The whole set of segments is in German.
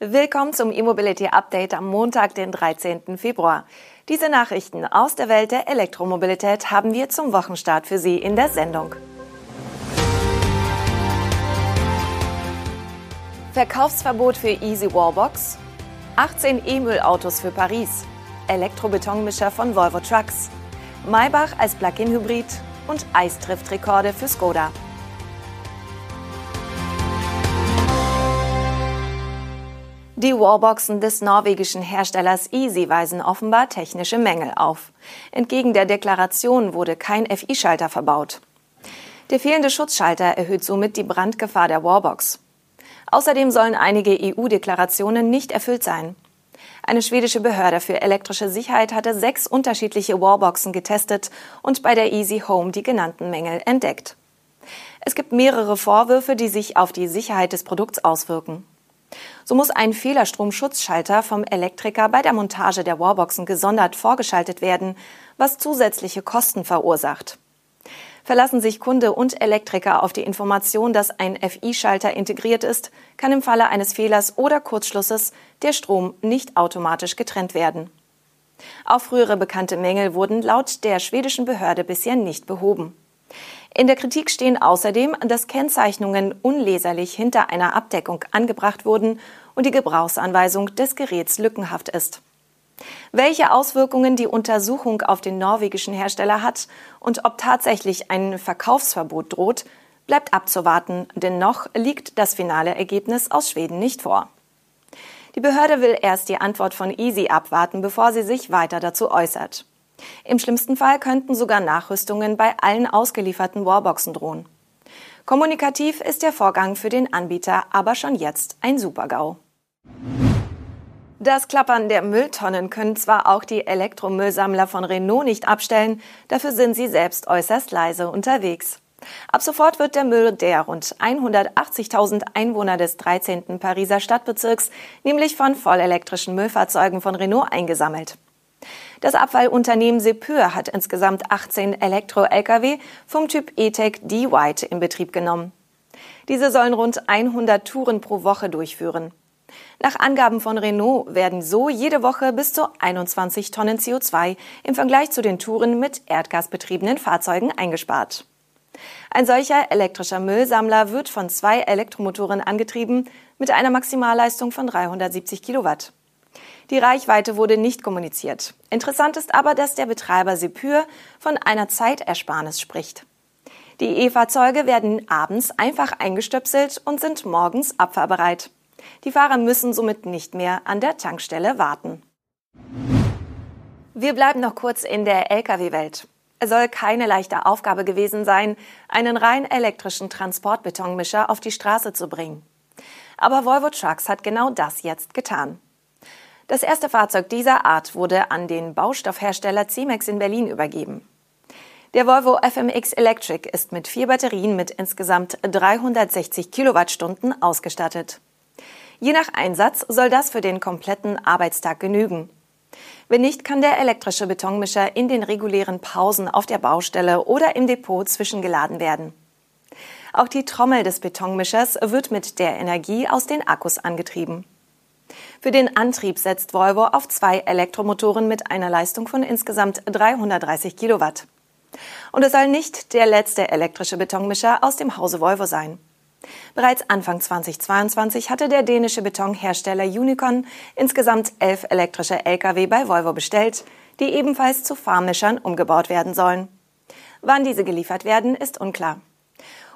Willkommen zum E-Mobility Update am Montag, den 13. Februar. Diese Nachrichten aus der Welt der Elektromobilität haben wir zum Wochenstart für Sie in der Sendung. Verkaufsverbot für Easy Wallbox, 18 E-Müllautos für Paris, Elektrobetonmischer von Volvo Trucks, Maybach als Plug-in-Hybrid und Eis trifft Rekorde für Skoda. Die Wallboxen des norwegischen Herstellers Easy weisen offenbar technische Mängel auf. Entgegen der Deklaration wurde kein FI-Schalter verbaut. Der fehlende Schutzschalter erhöht somit die Brandgefahr der Wallbox. Außerdem sollen einige EU-Deklarationen nicht erfüllt sein. Eine schwedische Behörde für elektrische Sicherheit hatte sechs unterschiedliche Wallboxen getestet und bei der Easy Home die genannten Mängel entdeckt. Es gibt mehrere Vorwürfe, die sich auf die Sicherheit des Produkts auswirken. So muss ein Fehlerstromschutzschalter vom Elektriker bei der Montage der Wallboxen gesondert vorgeschaltet werden, was zusätzliche Kosten verursacht. Verlassen sich Kunde und Elektriker auf die Information, dass ein FI-Schalter integriert ist, kann im Falle eines Fehlers oder Kurzschlusses der Strom nicht automatisch getrennt werden. Auch frühere bekannte Mängel wurden laut der schwedischen Behörde bisher nicht behoben. In der Kritik stehen außerdem, dass Kennzeichnungen unleserlich hinter einer Abdeckung angebracht wurden und die Gebrauchsanweisung des Geräts lückenhaft ist. Welche Auswirkungen die Untersuchung auf den norwegischen Hersteller hat und ob tatsächlich ein Verkaufsverbot droht, bleibt abzuwarten, denn noch liegt das finale Ergebnis aus Schweden nicht vor. Die Behörde will erst die Antwort von Easy abwarten, bevor sie sich weiter dazu äußert. Im schlimmsten Fall könnten sogar Nachrüstungen bei allen ausgelieferten Warboxen drohen. Kommunikativ ist der Vorgang für den Anbieter aber schon jetzt ein Supergau. Das Klappern der Mülltonnen können zwar auch die Elektromüllsammler von Renault nicht abstellen, dafür sind sie selbst äußerst leise unterwegs. Ab sofort wird der Müll der rund 180.000 Einwohner des 13. Pariser Stadtbezirks nämlich von vollelektrischen Müllfahrzeugen von Renault eingesammelt. Das Abfallunternehmen Sepur hat insgesamt 18 Elektro-Lkw vom Typ E-Tech D-White in Betrieb genommen. Diese sollen rund 100 Touren pro Woche durchführen. Nach Angaben von Renault werden so jede Woche bis zu 21 Tonnen CO2 im Vergleich zu den Touren mit erdgasbetriebenen Fahrzeugen eingespart. Ein solcher elektrischer Müllsammler wird von zwei Elektromotoren angetrieben mit einer Maximalleistung von 370 Kilowatt. Die Reichweite wurde nicht kommuniziert. Interessant ist aber, dass der Betreiber Sepür von einer Zeitersparnis spricht. Die E-Fahrzeuge werden abends einfach eingestöpselt und sind morgens abfahrbereit. Die Fahrer müssen somit nicht mehr an der Tankstelle warten. Wir bleiben noch kurz in der Lkw-Welt. Es soll keine leichte Aufgabe gewesen sein, einen rein elektrischen Transportbetonmischer auf die Straße zu bringen. Aber Volvo Trucks hat genau das jetzt getan. Das erste Fahrzeug dieser Art wurde an den Baustoffhersteller Cemex in Berlin übergeben. Der Volvo FMX Electric ist mit vier Batterien mit insgesamt 360 Kilowattstunden ausgestattet. Je nach Einsatz soll das für den kompletten Arbeitstag genügen. Wenn nicht, kann der elektrische Betonmischer in den regulären Pausen auf der Baustelle oder im Depot zwischengeladen werden. Auch die Trommel des Betonmischers wird mit der Energie aus den Akkus angetrieben. Für den Antrieb setzt Volvo auf zwei Elektromotoren mit einer Leistung von insgesamt 330 Kilowatt. Und es soll nicht der letzte elektrische Betonmischer aus dem Hause Volvo sein. Bereits Anfang 2022 hatte der dänische Betonhersteller Unicon insgesamt elf elektrische Lkw bei Volvo bestellt, die ebenfalls zu Fahrmischern umgebaut werden sollen. Wann diese geliefert werden, ist unklar.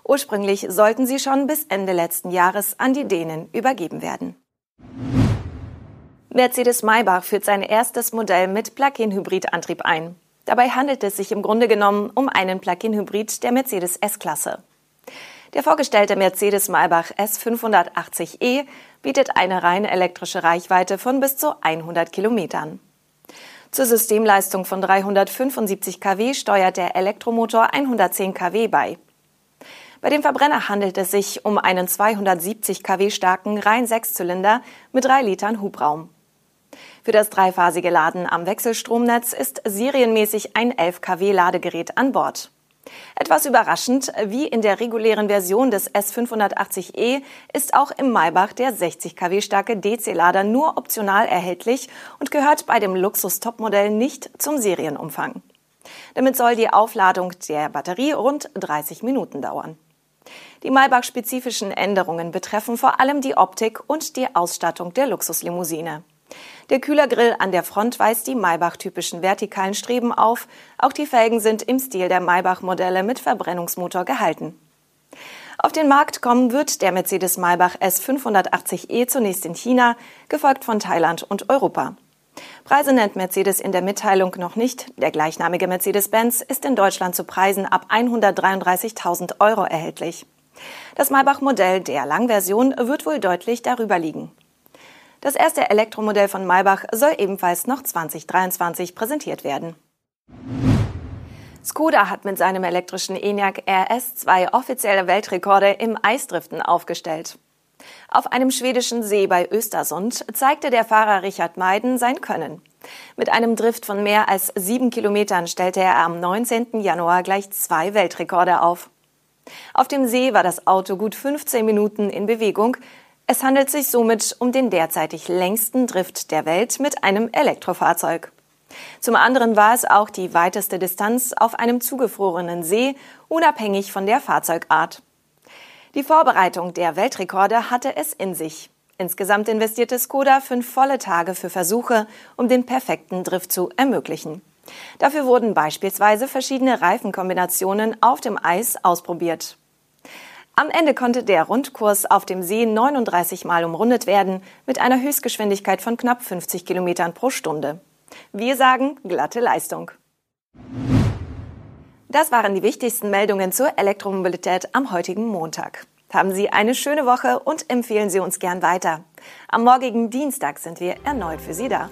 Ursprünglich sollten sie schon bis Ende letzten Jahres an die Dänen übergeben werden. Mercedes-Maybach führt sein erstes Modell mit Plug-in-Hybrid-Antrieb ein. Dabei handelt es sich im Grunde genommen um einen Plug-in-Hybrid der Mercedes S-Klasse. Der vorgestellte Mercedes-Maybach S580e bietet eine rein elektrische Reichweite von bis zu 100 Kilometern. Zur Systemleistung von 375 kW steuert der Elektromotor 110 kW bei. Bei dem Verbrenner handelt es sich um einen 270 kW starken rein Sechszylinder mit 3 Litern Hubraum. Für das dreiphasige Laden am Wechselstromnetz ist serienmäßig ein 11 kW Ladegerät an Bord. Etwas überraschend, wie in der regulären Version des S580e ist auch im Maybach der 60 kW starke DC-Lader nur optional erhältlich und gehört bei dem Luxus-Topmodell nicht zum Serienumfang. Damit soll die Aufladung der Batterie rund 30 Minuten dauern. Die Maybach-spezifischen Änderungen betreffen vor allem die Optik und die Ausstattung der Luxuslimousine. Der Kühlergrill an der Front weist die Maybach-typischen vertikalen Streben auf. Auch die Felgen sind im Stil der Maybach-Modelle mit Verbrennungsmotor gehalten. Auf den Markt kommen wird der Mercedes Maybach S580e zunächst in China, gefolgt von Thailand und Europa. Preise nennt Mercedes in der Mitteilung noch nicht. Der gleichnamige Mercedes-Benz ist in Deutschland zu Preisen ab 133.000 Euro erhältlich. Das Maybach-Modell der Langversion wird wohl deutlich darüber liegen. Das erste Elektromodell von Maybach soll ebenfalls noch 2023 präsentiert werden. Skoda hat mit seinem elektrischen ENIAC RS zwei offizielle Weltrekorde im Eisdriften aufgestellt. Auf einem schwedischen See bei Östersund zeigte der Fahrer Richard Meiden sein Können. Mit einem Drift von mehr als sieben Kilometern stellte er am 19. Januar gleich zwei Weltrekorde auf. Auf dem See war das Auto gut 15 Minuten in Bewegung. Es handelt sich somit um den derzeitig längsten Drift der Welt mit einem Elektrofahrzeug. Zum anderen war es auch die weiteste Distanz auf einem zugefrorenen See, unabhängig von der Fahrzeugart. Die Vorbereitung der Weltrekorde hatte es in sich. Insgesamt investierte Skoda fünf volle Tage für Versuche, um den perfekten Drift zu ermöglichen. Dafür wurden beispielsweise verschiedene Reifenkombinationen auf dem Eis ausprobiert. Am Ende konnte der Rundkurs auf dem See 39 Mal umrundet werden, mit einer Höchstgeschwindigkeit von knapp 50 Kilometern pro Stunde. Wir sagen glatte Leistung. Das waren die wichtigsten Meldungen zur Elektromobilität am heutigen Montag. Haben Sie eine schöne Woche und empfehlen Sie uns gern weiter. Am morgigen Dienstag sind wir erneut für Sie da.